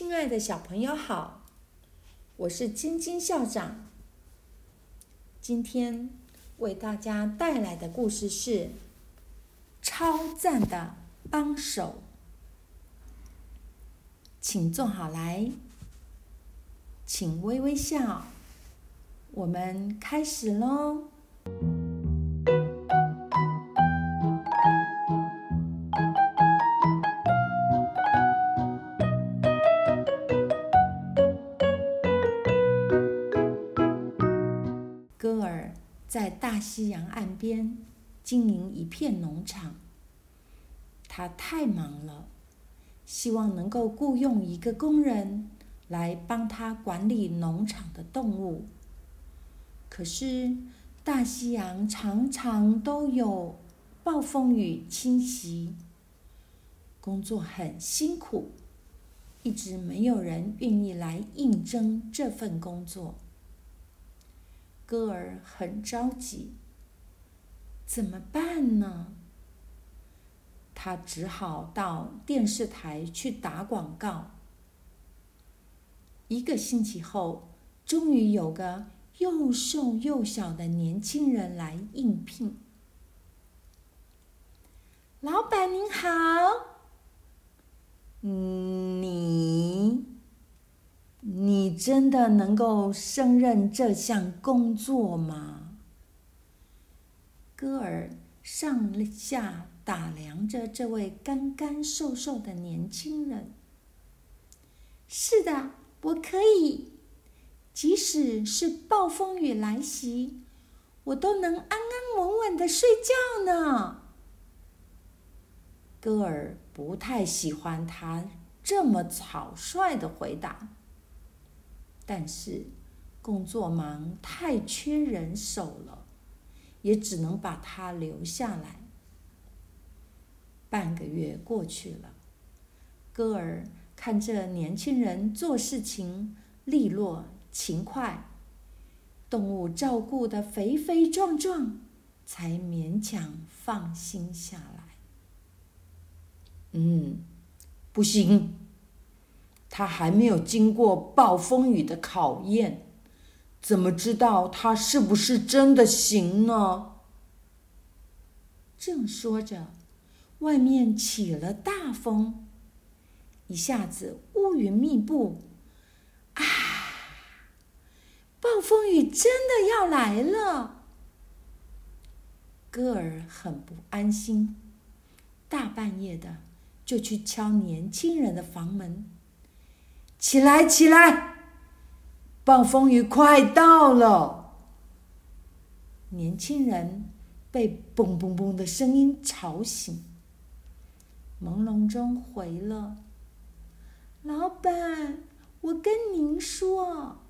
亲爱的小朋友好，我是晶晶校长。今天为大家带来的故事是《超赞的帮手》，请坐好来，请微微笑，我们开始喽。大西洋岸边经营一片农场。他太忙了，希望能够雇佣一个工人来帮他管理农场的动物。可是大西洋常常都有暴风雨侵袭，工作很辛苦，一直没有人愿意来应征这份工作。歌儿很着急，怎么办呢？他只好到电视台去打广告。一个星期后，终于有个又瘦又小的年轻人来应聘。老板您好，嗯。真的能够胜任这项工作吗？戈尔上下打量着这位干干瘦瘦的年轻人。是的，我可以。即使是暴风雨来袭，我都能安安稳稳的睡觉呢。戈尔不太喜欢他这么草率的回答。但是，工作忙太缺人手了，也只能把他留下来。半个月过去了，歌儿看这年轻人做事情利落勤快，动物照顾的肥肥壮壮，才勉强放心下来。嗯，不行。他还没有经过暴风雨的考验，怎么知道他是不是真的行呢？正说着，外面起了大风，一下子乌云密布，啊！暴风雨真的要来了。歌儿很不安心，大半夜的就去敲年轻人的房门。起来，起来！暴风雨快到了。年轻人被“嘣嘣嘣”的声音吵醒，朦胧中回了：“老板，我跟您说，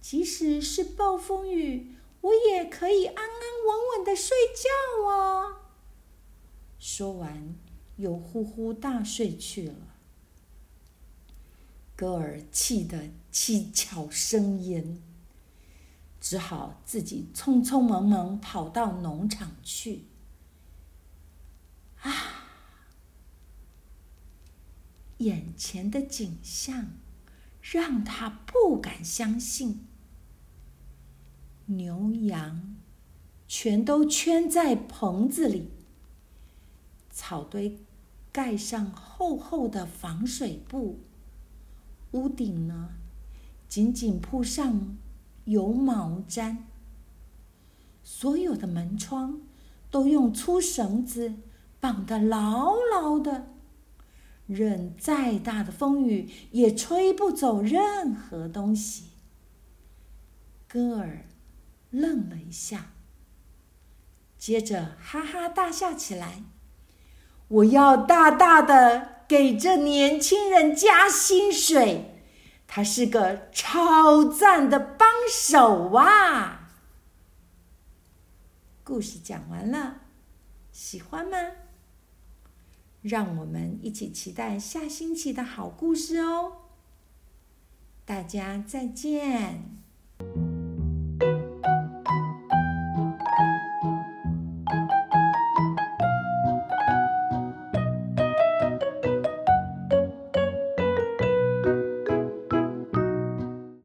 即使是暴风雨，我也可以安安稳稳的睡觉啊。”说完，又呼呼大睡去了。戈尔气得七窍生烟，只好自己匆匆忙忙跑到农场去。啊！眼前的景象让他不敢相信：牛羊全都圈在棚子里，草堆盖上厚厚的防水布。屋顶呢，紧紧铺上油毛毡。所有的门窗都用粗绳子绑得牢牢的，任再大的风雨也吹不走任何东西。戈尔愣了一下，接着哈哈大笑起来：“我要大大的！”给这年轻人加薪水，他是个超赞的帮手哇！故事讲完了，喜欢吗？让我们一起期待下星期的好故事哦！大家再见。